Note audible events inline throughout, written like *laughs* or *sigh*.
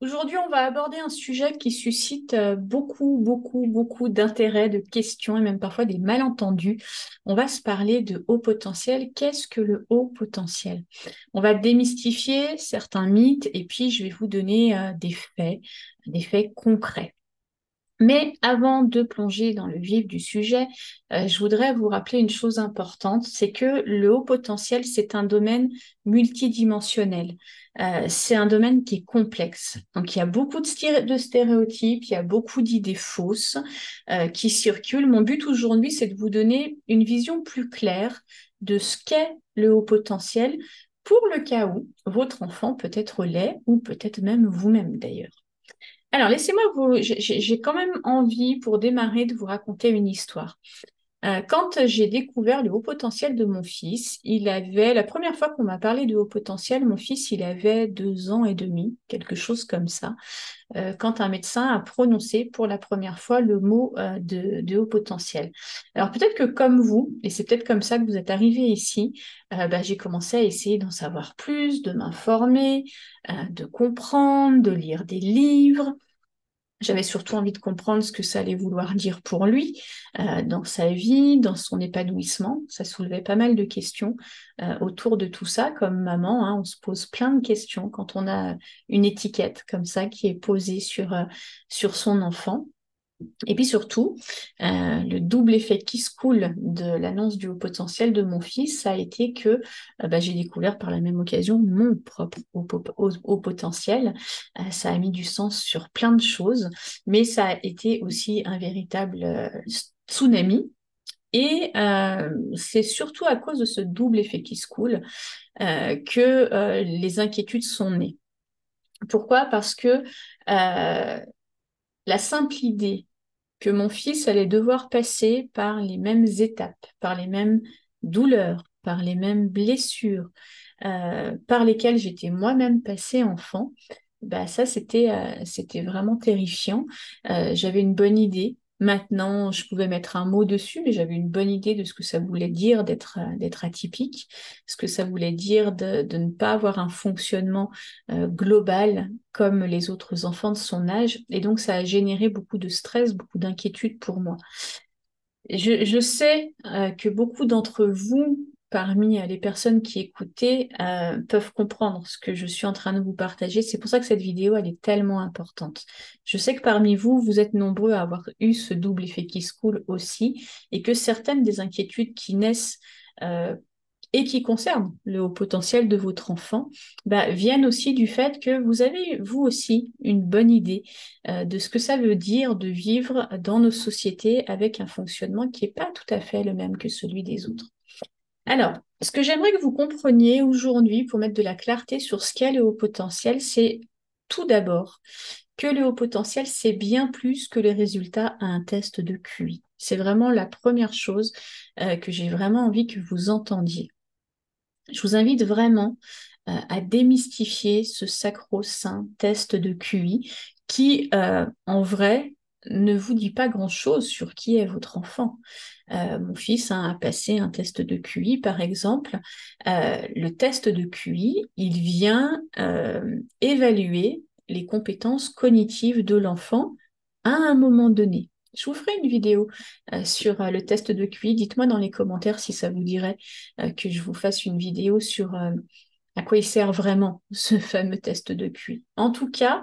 Aujourd'hui, on va aborder un sujet qui suscite euh, beaucoup, beaucoup, beaucoup d'intérêt, de questions et même parfois des malentendus. On va se parler de haut potentiel. Qu'est-ce que le haut potentiel? On va démystifier certains mythes et puis je vais vous donner euh, des faits, des faits concrets. Mais avant de plonger dans le vif du sujet, euh, je voudrais vous rappeler une chose importante, c'est que le haut potentiel, c'est un domaine multidimensionnel. Euh, c'est un domaine qui est complexe. Donc il y a beaucoup de, stéréotypes, il y a beaucoup d'idées fausses euh, qui circulent. Mon but aujourd'hui, c'est de vous donner une vision plus claire de ce qu'est le haut potentiel pour le cas où votre enfant peut être laid ou peut-être même vous-même d'ailleurs. Alors, laissez-moi vous. J'ai quand même envie, pour démarrer, de vous raconter une histoire. Euh, quand j'ai découvert le haut potentiel de mon fils, il avait, la première fois qu'on m'a parlé de haut potentiel, mon fils, il avait deux ans et demi, quelque chose comme ça, euh, quand un médecin a prononcé pour la première fois le mot euh, de, haut potentiel. Alors peut-être que comme vous, et c'est peut-être comme ça que vous êtes arrivé ici, bah, j'ai commencé à essayer d'en savoir plus, de m'informer, de comprendre, de lire des livres. J'avais surtout envie de comprendre ce que ça allait vouloir dire pour lui, euh, dans sa vie, dans son épanouissement. Ça soulevait pas mal de questions euh, autour de tout ça. Comme maman, hein, on se pose plein de questions quand on a une étiquette comme ça qui est posée sur, euh, sur son enfant. Et puis surtout, euh, le double effet qui se coule de l'annonce du haut potentiel de mon fils, ça a été que euh, bah, j'ai découvert par la même occasion mon propre haut, potentiel. Euh, ça a mis du sens sur plein de choses, mais ça a été aussi un véritable tsunami. Et c'est surtout à cause de ce double effet qui se coule que les inquiétudes sont nées. Pourquoi? Parce que la simple idée que mon fils allait devoir passer par les mêmes étapes, par les mêmes douleurs, par les mêmes blessures, euh, par lesquelles j'étais moi-même passée enfant, bah ça c'était euh, vraiment terrifiant. Euh, j'avais une bonne idée Maintenant, je pouvais mettre un mot dessus, mais j'avais une bonne idée de ce que ça voulait dire d'être euh, atypique, ce que ça voulait dire de, ne pas avoir un fonctionnement euh, global comme les autres enfants de son âge. Et donc, ça a généré beaucoup de stress, beaucoup d'inquiétude pour moi. Je, je sais euh, que beaucoup d'entre vous parmi euh, les personnes qui écoutaient euh, peuvent comprendre ce que je suis en train de vous partager. C'est pour ça que cette vidéo, elle est tellement importante. Je sais que parmi vous, vous êtes nombreux à avoir eu ce double effet qui se coule aussi et que certaines des inquiétudes qui naissent euh, et qui concernent le haut potentiel de votre enfant bah, viennent aussi du fait que vous avez, vous aussi, une bonne idée de ce que ça veut dire de vivre dans nos sociétés avec un fonctionnement qui n'est pas tout à fait le même que celui des autres. Alors, ce que j'aimerais que vous compreniez aujourd'hui pour mettre de la clarté sur ce qu'est le haut potentiel, c'est tout d'abord que le haut potentiel, c'est bien plus que le résultat à un test de QI. C'est vraiment la première chose euh, que j'ai vraiment envie que vous entendiez. Je vous invite vraiment euh, à démystifier ce sacro-saint test de QI qui, euh, en vrai, ne vous dit pas grand-chose sur qui est votre enfant. Euh, mon fils hein, a passé un test de QI, par exemple. Euh, le test de QI, il vient euh, évaluer les compétences cognitives de l'enfant à un moment donné. Je vous ferai une vidéo sur le test de QI. Dites-moi dans les commentaires si ça vous dirait que je vous fasse une vidéo sur à quoi il sert vraiment ce fameux test de QI. En tout cas,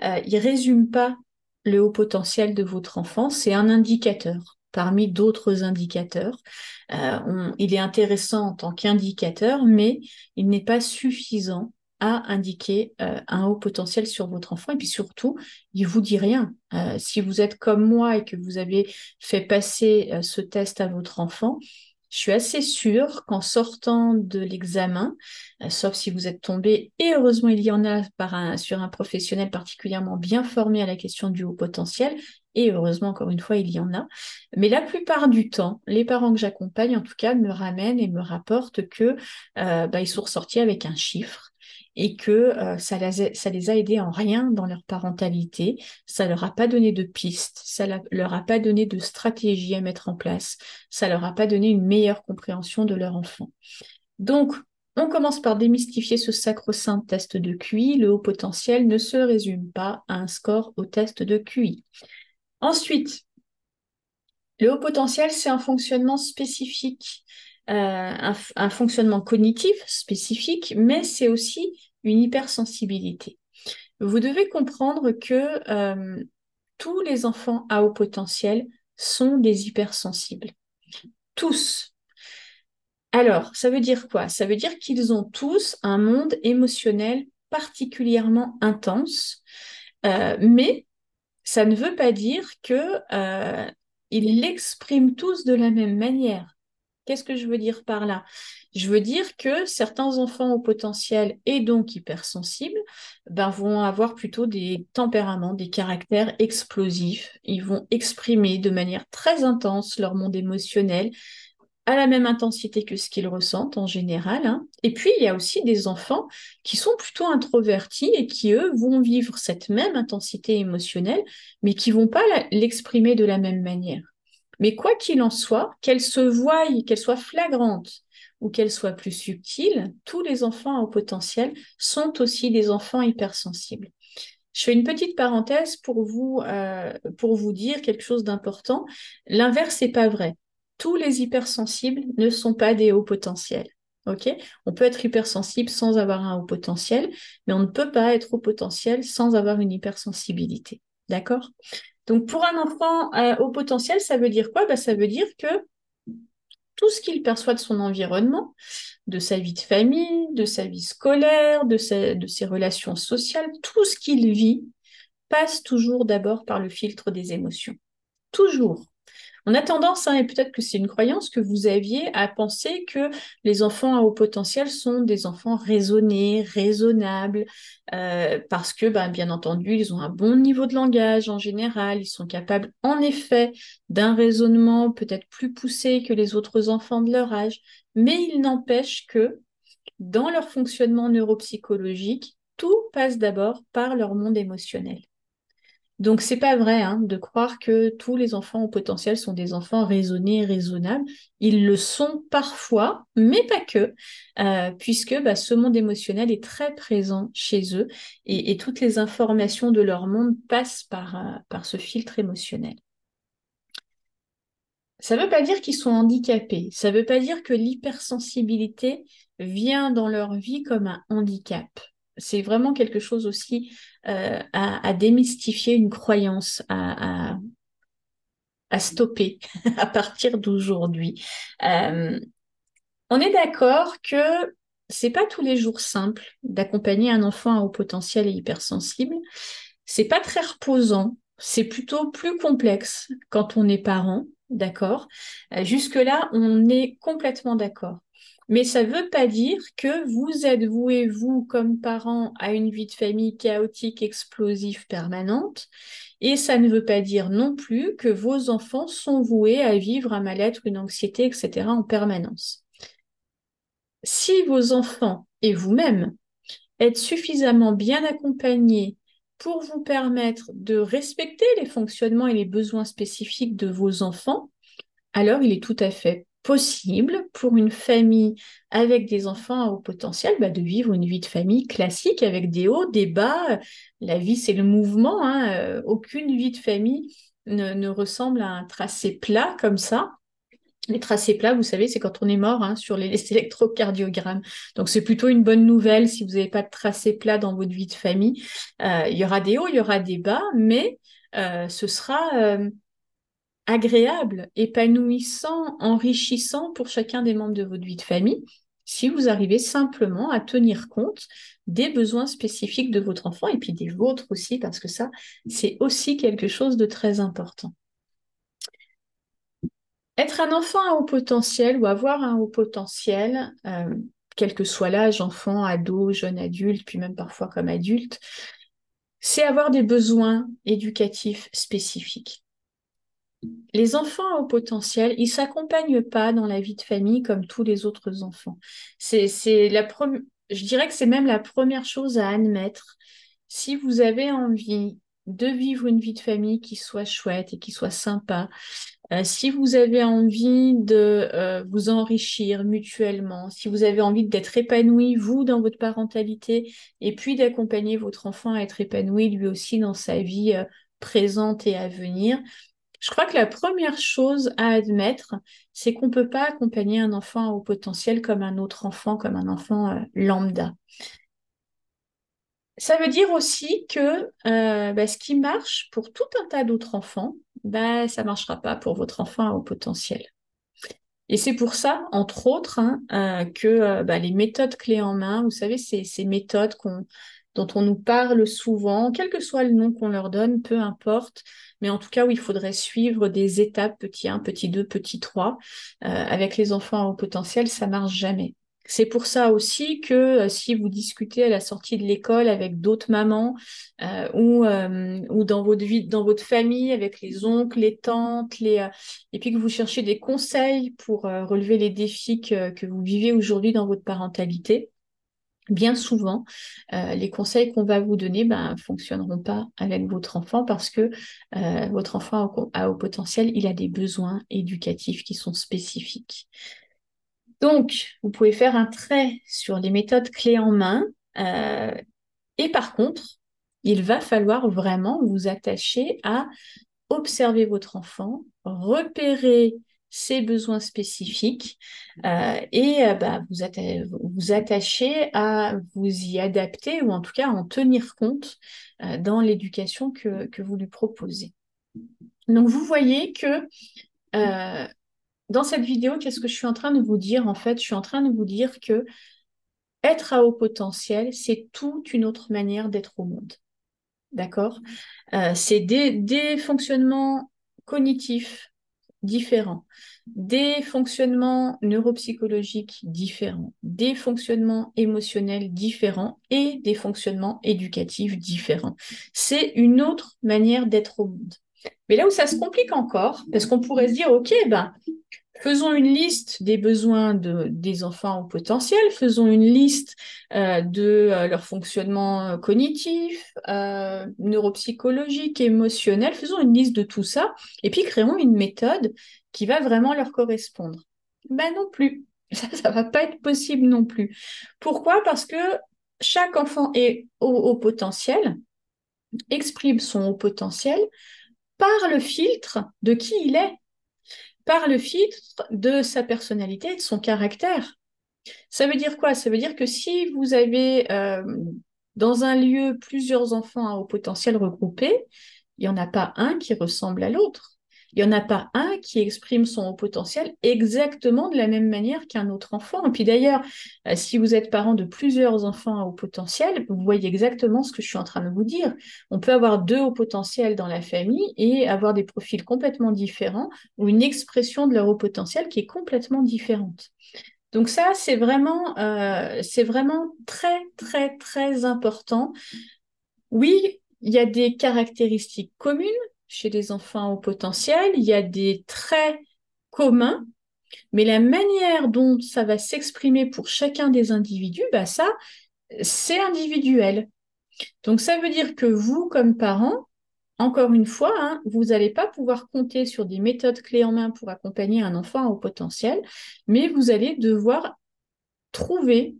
il résume pas le haut potentiel de votre enfant, c'est un indicateur parmi d'autres indicateurs. Euh, il est intéressant en tant qu'indicateur, mais il n'est pas suffisant à indiquer euh, un haut potentiel sur votre enfant. Et puis surtout, il vous dit rien. Euh, si vous êtes comme moi et que vous avez fait passer ce test à votre enfant, je suis assez sûre qu'en sortant de l'examen, euh, sauf si vous êtes tombé, et heureusement il y en a sur un professionnel particulièrement bien formé à la question du haut potentiel, et heureusement encore une fois il y en a, mais la plupart du temps, les parents que j'accompagne en tout cas me ramènent et me rapportent que euh, bah, sont ressortis avec un chiffre et que euh, ça, les, a aidés en rien dans leur parentalité, ça leur a pas donné de pistes, ça leur a pas donné de stratégie à mettre en place, ça leur a pas donné une meilleure compréhension de leur enfant. Donc, On commence par démystifier ce sacro-saint test de QI. Le haut potentiel ne se résume pas à un score au test de QI. Ensuite, le haut potentiel, c'est un fonctionnement spécifique, euh, un, fonctionnement cognitif spécifique, mais c'est aussi une hypersensibilité. Vous devez comprendre que euh, tous les enfants à haut potentiel sont des hypersensibles. Tous. Alors, ça veut dire quoi? Ça veut dire qu'ils ont tous un monde émotionnel particulièrement intense, euh, mais ça ne veut pas dire que ils l'expriment tous de la même manière. Qu'est-ce que je veux dire par là? Je veux dire que certains enfants au potentiel et donc hypersensibles ben, vont avoir plutôt des tempéraments, des caractères explosifs. Ils vont exprimer de manière très intense leur monde émotionnel à la même intensité que ce qu'ils ressentent en général. Hein. Et puis, il y a aussi des enfants qui sont plutôt introvertis et qui, eux, vont vivre cette même intensité émotionnelle, mais qui vont pas l'exprimer de la même manière. Mais quoi qu'il en soit, qu'elle se voie, qu'elle soit flagrante ou qu'elle soit plus subtile, tous les enfants au potentiel sont aussi des enfants hypersensibles. Je fais une petite parenthèse pour vous, euh, pour vous dire quelque chose d'important. L'inverse n'est pas vrai tous les hypersensibles ne sont pas des hauts potentiels. on peut être hypersensible sans avoir un haut potentiel, mais on ne peut pas être haut potentiel sans avoir une hypersensibilité. D'accord? Donc pour un enfant euh, haut potentiel, ça veut dire quoi? Bah, Ça veut dire que tout ce qu'il perçoit de son environnement, de sa vie de famille, de sa vie scolaire, de ses relations sociales, tout ce qu'il vit passe toujours d'abord par le filtre des émotions. Toujours. On a tendance, hein, et peut-être que c'est une croyance que vous aviez, à penser que les enfants à haut potentiel sont des enfants raisonnés, raisonnables, euh, parce que, ben, bien entendu, ils ont un bon niveau de langage en général, ils sont capables, en effet, d'un raisonnement peut-être plus poussé que les autres enfants de leur âge, mais il n'empêche que, dans leur fonctionnement neuropsychologique, tout passe d'abord par leur monde émotionnel. Donc c'est pas vrai hein, de croire que tous les enfants au potentiel sont des enfants raisonnés raisonnables. Ils le sont parfois, mais pas que, euh, puisque bah, ce monde émotionnel est très présent chez eux et, toutes les informations de leur monde passent par, euh, par ce filtre émotionnel. Ça ne veut pas dire qu'ils sont handicapés, ça ne veut pas dire que l'hypersensibilité vient dans leur vie comme un handicap c'est vraiment quelque chose aussi euh, à, démystifier, une croyance, à, stopper *laughs* à partir d'aujourd'hui. Euh, on est d'accord que c'est pas tous les jours simple d'accompagner un enfant à haut potentiel et hypersensible. C'est pas très reposant. C'est plutôt plus complexe quand on est parent, d'accord? Euh, jusque là, on est complètement d'accord. Mais ça ne veut pas dire que vous êtes voué, vous, comme parent, à une vie de famille chaotique, explosive, permanente. Et ça ne veut pas dire non plus que vos enfants sont voués à vivre un mal-être, une anxiété, etc. en permanence. Si vos enfants et vous-même êtes suffisamment bien accompagnés pour vous permettre de respecter les fonctionnements et les besoins spécifiques de vos enfants, alors il est tout à fait possible pour une famille avec des enfants à haut potentiel bah, de vivre une vie de famille classique avec des hauts, des bas. La vie, c'est le mouvement. Hein. Euh, aucune vie de famille ne, ressemble à un tracé plat comme ça. Les tracés plats, vous savez, c'est quand on est mort hein, sur les, électrocardiogrammes. Donc c'est plutôt une bonne nouvelle si vous n'avez pas de tracé plat dans votre vie de famille. Euh, il y aura des hauts, il y aura des bas, mais euh, ce sera agréable, épanouissant, enrichissant pour chacun des membres de votre vie de famille si vous arrivez simplement à tenir compte des besoins spécifiques de votre enfant et puis des vôtres aussi, parce que ça, c'est aussi quelque chose de très important. Être un enfant à haut potentiel ou avoir un haut potentiel, euh, quel que soit l'âge, enfant, ado, jeune adulte, puis même parfois comme adulte, c'est avoir des besoins éducatifs spécifiques les enfants au potentiel, ils s'accompagnent pas dans la vie de famille comme tous les autres enfants. Je dirais que c'est même la première chose à admettre. Si vous avez envie de vivre une vie de famille qui soit chouette et qui soit sympa, Euh, si vous avez envie de euh, vous enrichir mutuellement, si vous avez envie d'être épanoui, vous, dans votre parentalité, et puis d'accompagner votre enfant à être épanoui lui aussi dans sa vie euh, présente et à venir, je crois que la première chose à admettre, c'est qu'on ne peut pas accompagner un enfant au potentiel comme un autre enfant, comme un enfant lambda. Ça veut dire aussi que bah, ce qui marche pour tout un tas d'autres enfants, bah, ça ne marchera pas pour votre enfant au potentiel. Et c'est pour ça, entre autres, hein, euh, que euh, bah, les méthodes clés en main, vous savez, ces, méthodes dont on nous parle souvent, quel que soit le nom qu'on leur donne, peu importe, mais en tout cas où il faudrait suivre des étapes, petit 1, petit 2, petit 3, euh, avec les enfants au potentiel, ça marche jamais. C'est pour ça aussi que euh, si vous discutez à la sortie de l'école avec d'autres mamans euh, ou, ou dans, votre vie, dans votre famille avec les oncles, les tantes, les, et puis que vous cherchez des conseils pour relever les défis que, que vous vivez aujourd'hui dans votre parentalité, bien souvent, les conseils qu'on va vous donner ne ben, fonctionneront pas avec votre enfant parce que votre enfant a au potentiel, il a des besoins éducatifs qui sont spécifiques. Donc, vous pouvez faire un trait sur les méthodes clés en main. Euh, et par contre, il va falloir vraiment vous attacher à observer votre enfant, repérer ses besoins spécifiques euh, et euh, bah, vous, vous, attacher à vous y adapter ou en tout cas en tenir compte dans l'éducation que, vous lui proposez. Donc vous voyez que dans cette vidéo, qu'est-ce que je suis en train de vous dire En fait, je suis en train de vous dire que être à haut potentiel, c'est toute une autre manière d'être au monde. D'accord? Euh, C'est des, fonctionnements cognitifs différents, des fonctionnements neuropsychologiques différents, des fonctionnements émotionnels différents et des fonctionnements éducatifs différents. C'est une autre manière d'être au monde. Mais là où ça se complique encore, parce qu'on pourrait se dire, OK, ben, Faisons une liste des besoins de, des enfants au potentiel, faisons une liste euh, de euh, leur fonctionnement euh, cognitif, neuropsychologique, émotionnel, faisons une liste de tout ça, et puis créons une méthode qui va vraiment leur correspondre. Ben non plus, *laughs* ça, ça va pas être possible non plus. Pourquoi? Parce que chaque enfant est au, au potentiel, exprime son haut potentiel par le filtre de qui il est par le filtre de sa personnalité de son caractère. Ça veut dire quoi? Ça veut dire que si vous avez euh, dans un lieu plusieurs enfants à haut potentiel regroupés, il n'y en a pas un qui ressemble à l'autre. Il n'y en a pas un qui exprime son haut potentiel exactement de la même manière qu'un autre enfant. Et puis d'ailleurs, euh, si vous êtes parent de plusieurs enfants à haut potentiel, vous voyez exactement ce que je suis en train de vous dire. On peut avoir deux hauts potentiels dans la famille et avoir des profils complètement différents ou une expression de leur haut potentiel qui est complètement différente. Donc ça, c'est vraiment, euh, c'est vraiment très, très, très important. Oui, il y a des caractéristiques communes, chez les enfants au potentiel, il y a des traits communs, mais la manière dont ça va s'exprimer pour chacun des individus, bah ça, c'est individuel. Donc ça veut dire que vous, comme parents, encore une fois, hein, vous n'allez pas pouvoir compter sur des méthodes clés en main pour accompagner un enfant au potentiel, mais vous allez devoir trouver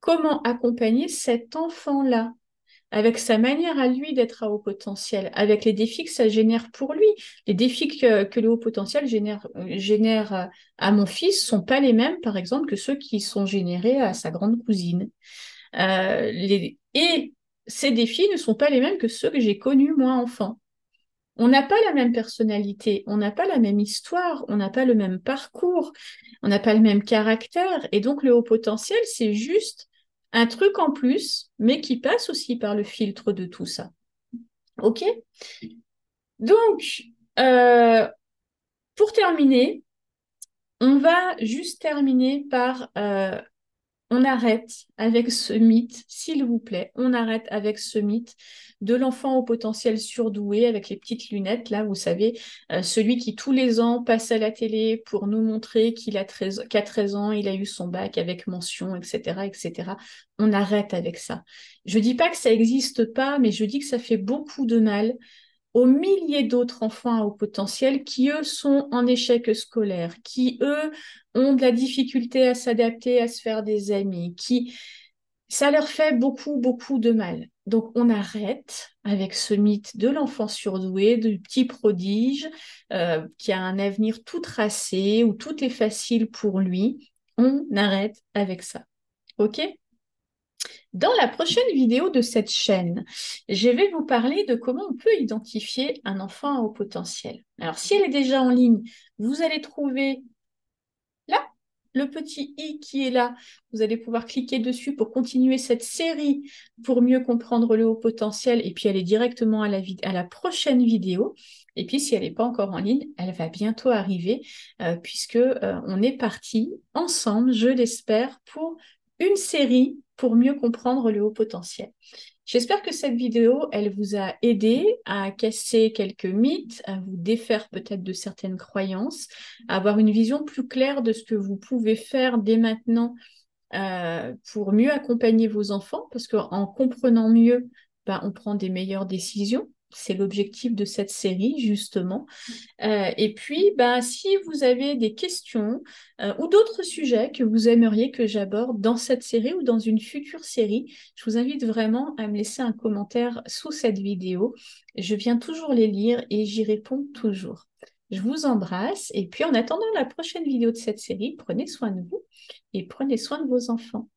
comment accompagner cet enfant-là avec sa manière à lui d'être à haut potentiel, avec les défis que ça génère pour lui. Les défis que, le haut potentiel génère, génère à mon fils sont pas les mêmes, par exemple, que ceux qui sont générés à sa grande cousine. Euh, et ces défis ne sont pas les mêmes que ceux que j'ai connus moi enfant. On n'a pas la même personnalité, on n'a pas la même histoire, on n'a pas le même parcours, on n'a pas le même caractère. Et donc le haut potentiel, c'est juste un truc en plus, mais qui passe aussi par le filtre de tout ça. OK? Donc, euh, pour terminer, on va juste terminer par euh, on arrête avec ce mythe, s'il vous plaît, on arrête avec ce mythe de l'enfant au potentiel surdoué avec les petites lunettes, là, vous savez, euh, celui qui tous les ans passe à la télé pour nous montrer qu'il a 13, qu'à 13 ans, il a eu son bac avec mention, etc., etc. On arrête avec ça. Je dis pas que ça n'existe pas, mais je dis que ça fait beaucoup de mal aux milliers d'autres enfants à haut potentiel qui, eux, sont en échec scolaire, qui, eux, ont de la difficulté à s'adapter, à se faire des amis, qui, ça leur fait beaucoup, beaucoup de mal. Donc, on arrête avec ce mythe de l'enfant surdoué, du petit prodige, euh, qui a un avenir tout tracé, où tout est facile pour lui. On arrête avec ça. OK? Dans la prochaine vidéo de cette chaîne, je vais vous parler de comment on peut identifier un enfant à haut potentiel. Alors, si elle est déjà en ligne, vous allez trouver là le petit i qui est là. Vous allez pouvoir cliquer dessus pour continuer cette série pour mieux comprendre le haut potentiel et puis aller directement à la, prochaine vidéo. Et puis, si elle n'est pas encore en ligne, elle va bientôt arriver euh, euh, est parti ensemble, je l'espère, pour une série pour mieux comprendre le haut potentiel. J'espère que cette vidéo, elle vous a aidé à casser quelques mythes, à vous défaire peut-être de certaines croyances, à avoir une vision plus claire de ce que vous pouvez faire dès maintenant euh, pour mieux accompagner vos enfants, parce qu'en comprenant mieux, ben, on prend des meilleures décisions. C'est l'objectif de cette série, justement. Euh, et puis, bah, si vous avez des questions euh, ou d'autres sujets que vous aimeriez que j'aborde dans cette série ou dans une future série, je vous invite vraiment à me laisser un commentaire sous cette vidéo. Je viens toujours les lire et j'y réponds toujours. Je vous embrasse et puis en attendant la prochaine vidéo de cette série, prenez soin de vous et prenez soin de vos enfants.